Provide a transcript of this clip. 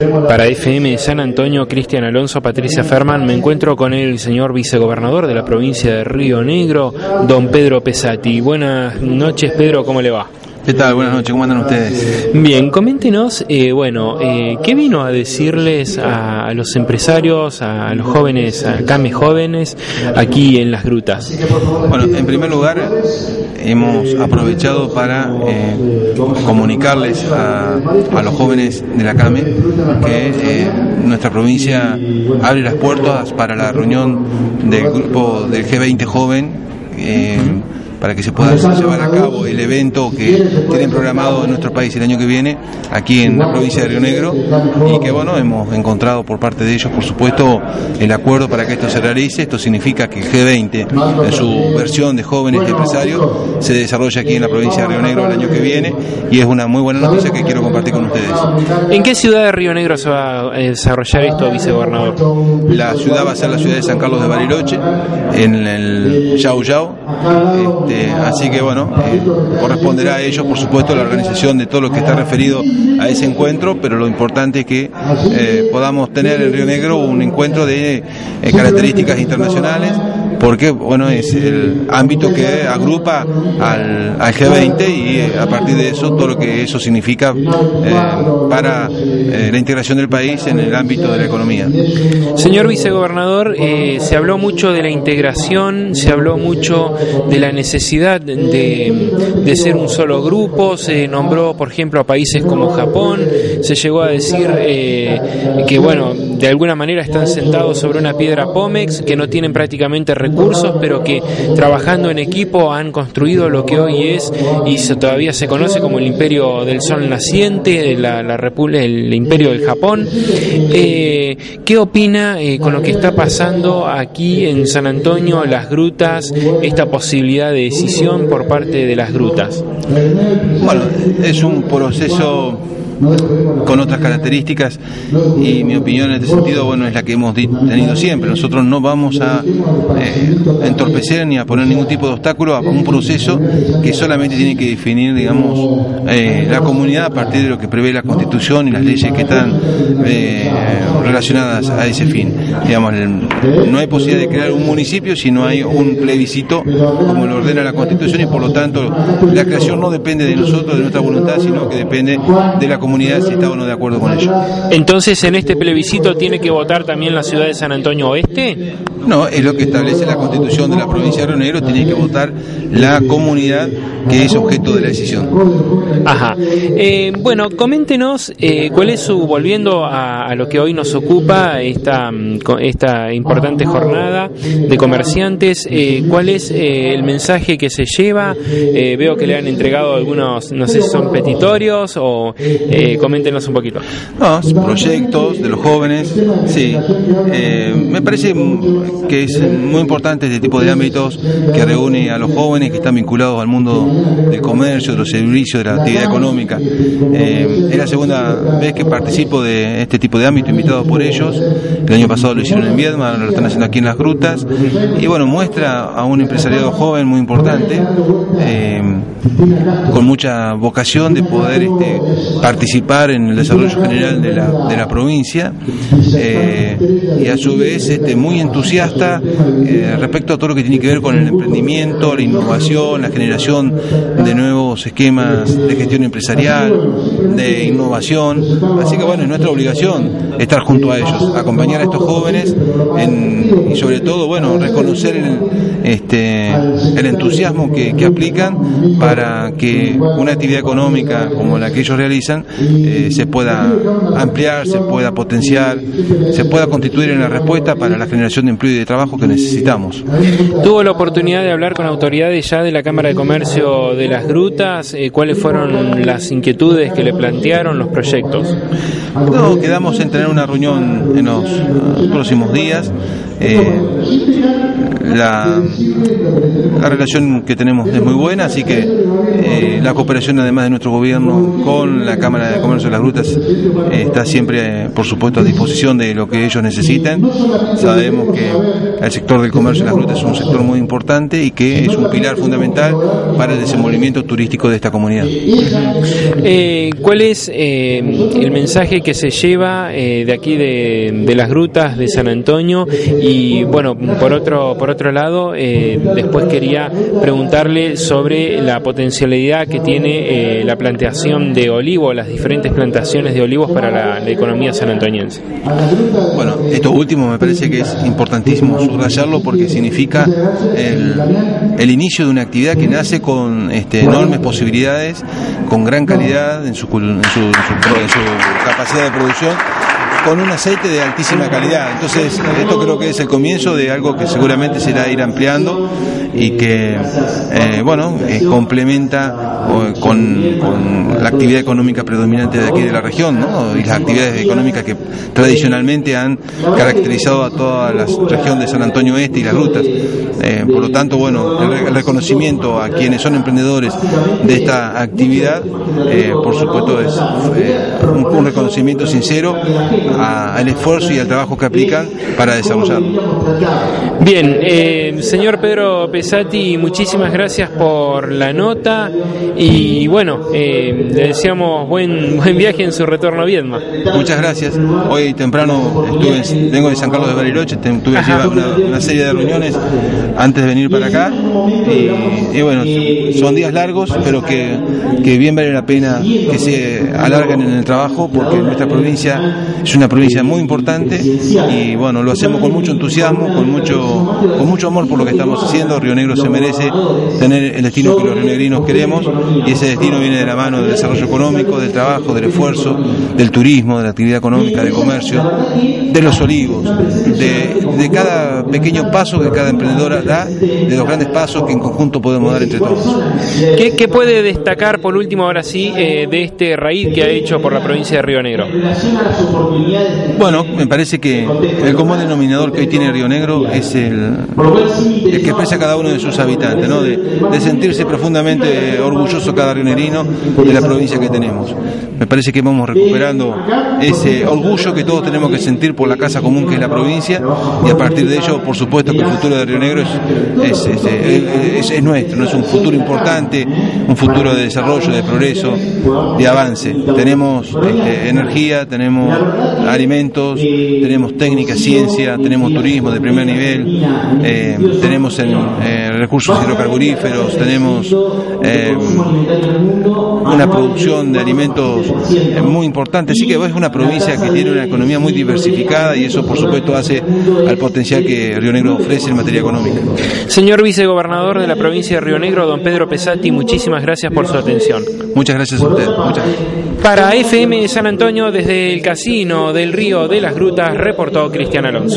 Para FM San Antonio, Cristian Alonso, Patricia Ferman, me encuentro con el señor vicegobernador de la provincia de Río Negro, don Pedro Pesati. Buenas noches, Pedro, ¿cómo le va? ¿Qué tal? Buenas noches, ¿cómo andan ustedes? Bien, coméntenos, eh, bueno, eh, ¿qué vino a decirles a, los empresarios, a los jóvenes, a CAME jóvenes, aquí en las grutas? Bueno, en primer lugar, hemos aprovechado para eh, comunicarles a, los jóvenes de la CAME que nuestra provincia abre las puertas para la reunión del grupo del G20 joven para que se pueda llevar a cabo el evento que tienen programado en nuestro país el año que viene, aquí en la provincia de Río Negro, y que bueno, hemos encontrado por parte de ellos, por supuesto, el acuerdo para que esto se realice. Esto significa que el G20, en su versión de jóvenes y empresarios, se desarrolla aquí en la provincia de Río Negro el año que viene, y es una muy buena noticia que quiero compartir con ustedes. ¿En qué ciudad de Río Negro se va a desarrollar esto, vicegobernador? La ciudad va a ser la ciudad de San Carlos de Bariloche, en el Yau Yau. Este, así que bueno, corresponderá a ellos, por supuesto, la organización de todo lo que está referido a ese encuentro, pero lo importante es que eh, podamos tener en Río Negro un encuentro de eh, características internacionales porque bueno es el ámbito que agrupa al, G20 y a partir de eso todo lo que eso significa para la integración del país en el ámbito de la economía. Señor vicegobernador, se habló mucho de la integración, se habló mucho de la necesidad de, de, ser un solo grupo, se nombró, por ejemplo, a países como Japón, se llegó a decir eh, que, bueno, de alguna manera están sentados sobre una piedra Pómex, que no tienen prácticamente recursos, pero que trabajando en equipo han construido lo que hoy es y todavía se conoce como el imperio del sol naciente, la, la el imperio del Japón. Eh, ¿Qué opina eh, con lo que está pasando aquí en San Antonio, las grutas, esta posibilidad de decisión por parte de las grutas? Bueno, es un proceso con otras características y mi opinión en este sentido bueno es la que hemos tenido siempre. Nosotros no vamos a eh, entorpecer ni a poner ningún tipo de obstáculo a un proceso que solamente tiene que definir digamos eh, la comunidad a partir de lo que prevé la constitución y las leyes que están eh, relacionadas a ese fin digamos no hay posibilidad de crear un municipio si no hay un plebiscito como lo ordena la constitución y por lo tanto la creación no depende de nosotros de nuestra voluntad sino que depende de la comunidad si está o no de acuerdo con ello. Entonces, en este plebiscito tiene que votar también la ciudad de San Antonio Oeste. No, es lo que establece la constitución de la provincia de Río Negro, tiene que votar la comunidad que es objeto de la decisión. Ajá. Eh, bueno, coméntenos eh, cuál es su, volviendo a, lo que hoy nos ocupa, esta, mm, esta importante jornada de comerciantes, eh, cuál es el mensaje que se lleva. veo que le han entregado algunos, no sé si son petitorios o coméntenos un poquito. No, proyectos de los jóvenes, sí. me parece que es muy importante este tipo de ámbitos que reúne a los jóvenes que están vinculados al mundo del comercio, de los servicios, de la actividad económica. Eh, es la segunda vez que participo de este tipo de ámbito, invitado por ellos. El año pasado lo hicieron en Viedma, lo están haciendo aquí en Las Grutas. Y bueno, muestra a un empresariado joven muy importante. Eh, con mucha vocación de poder este, participar en el desarrollo general de la, de la provincia eh, y a su vez este, muy entusiasta eh, respecto a todo lo que tiene que ver con el emprendimiento, la innovación, la generación de nuevos esquemas de gestión empresarial, de innovación. Así que bueno, es nuestra obligación estar junto a ellos, acompañar a estos jóvenes y sobre todo, bueno, reconocer el, este, el entusiasmo que, que aplican para que una actividad económica como la que ellos realizan eh, se pueda ampliar, se pueda potenciar, se pueda constituir en la respuesta para la generación de empleo y de trabajo que necesitamos. ¿Tuvo la oportunidad de hablar con autoridades ya de la Cámara de Comercio de las Grutas? Eh, ¿Cuáles fueron las inquietudes que le plantearon los proyectos? No, quedamos en tener una reunión en los uh, próximos días. Eh, la, la, relación que tenemos es muy buena, así que eh, la cooperación además de nuestro gobierno con la Cámara de Comercio de las Grutas eh, está siempre, eh, por supuesto, a disposición de lo que ellos necesiten. Sabemos que el sector del comercio de las grutas es un sector muy importante y que es un pilar fundamental para el desenvolvimiento turístico de esta comunidad. Eh, ¿Cuál es el mensaje que se lleva de aquí de, las grutas de San Antonio? Y bueno, por otro, por otro lado, después quería preguntarle sobre la potencialidad que tiene la plantación de olivo, las diferentes plantaciones de olivos para la, economía sanantoniense. Bueno, esto último me parece que es importantísimo subrayarlo porque significa el, inicio de una actividad que nace con este, enormes posibilidades, con gran calidad en su, en su capacidad de producción con un aceite de altísima calidad. Entonces, esto creo que es el comienzo de algo que seguramente se irá a ir ampliando y que, eh, bueno, eh, complementa con, la actividad económica predominante de aquí de la región, ¿no? Y las actividades económicas que tradicionalmente han caracterizado a toda la región de San Antonio Este y las rutas. Eh, por lo tanto, bueno, el, reconocimiento a quienes son emprendedores de esta actividad, por supuesto, es un, un reconocimiento sincero al esfuerzo y al trabajo que aplican para desarrollarlo. Bien, eh, señor Pedro Pesati, muchísimas gracias por la nota y bueno, eh, le deseamos buen, buen viaje en su retorno a Viedma. Muchas gracias. Hoy temprano estuve, vengo de San Carlos de Bariloche, tuve una, una, serie de reuniones antes de venir para acá y, bueno, son días largos, pero que, que bien vale la pena que se alarguen en el trabajo porque nuestra provincia es una provincia muy importante y bueno, lo hacemos con mucho entusiasmo, con mucho, con mucho amor por lo que estamos haciendo. Río Negro se merece tener el destino que los rionegrinos queremos y ese destino viene de la mano del desarrollo económico, del trabajo, del esfuerzo, del turismo, de la actividad económica, del comercio, de los olivos, de, cada pequeño paso que cada emprendedora da, de los grandes pasos que en conjunto podemos dar entre todos. ¿Qué, puede destacar por último ahora sí eh, de este raíz que ha hecho por la provincia de Río Negro? Bueno, me parece que el común denominador que hoy tiene Río Negro es el, que expresa cada uno de sus habitantes, ¿no? de, sentirse profundamente orgulloso cada rionerino de la provincia que tenemos. Me parece que vamos recuperando ese orgullo que todos tenemos que sentir por la casa común que es la provincia y a partir de ello, por supuesto, que el futuro de Río Negro es, es, es nuestro, ¿no? es un futuro importante, un futuro de desarrollo, de progreso, de avance. Tenemos este, energía, tenemos alimentos, tenemos técnica, ciencia, tenemos turismo de primer nivel, eh, tenemos en, eh, recursos hidrocarburíferos, tenemos eh, una producción de alimentos muy importante. Así que es una provincia que tiene una economía muy diversificada y eso, por supuesto, hace al potencial que Río Negro ofrece en materia económica. Señor vicegobernador de la provincia de Río Negro, don Pedro Pesati, muchísimas gracias por su atención. Muchas gracias a usted. Para FM San Antonio, desde el casino del Río de las Grutas, reportó Cristian Alonso.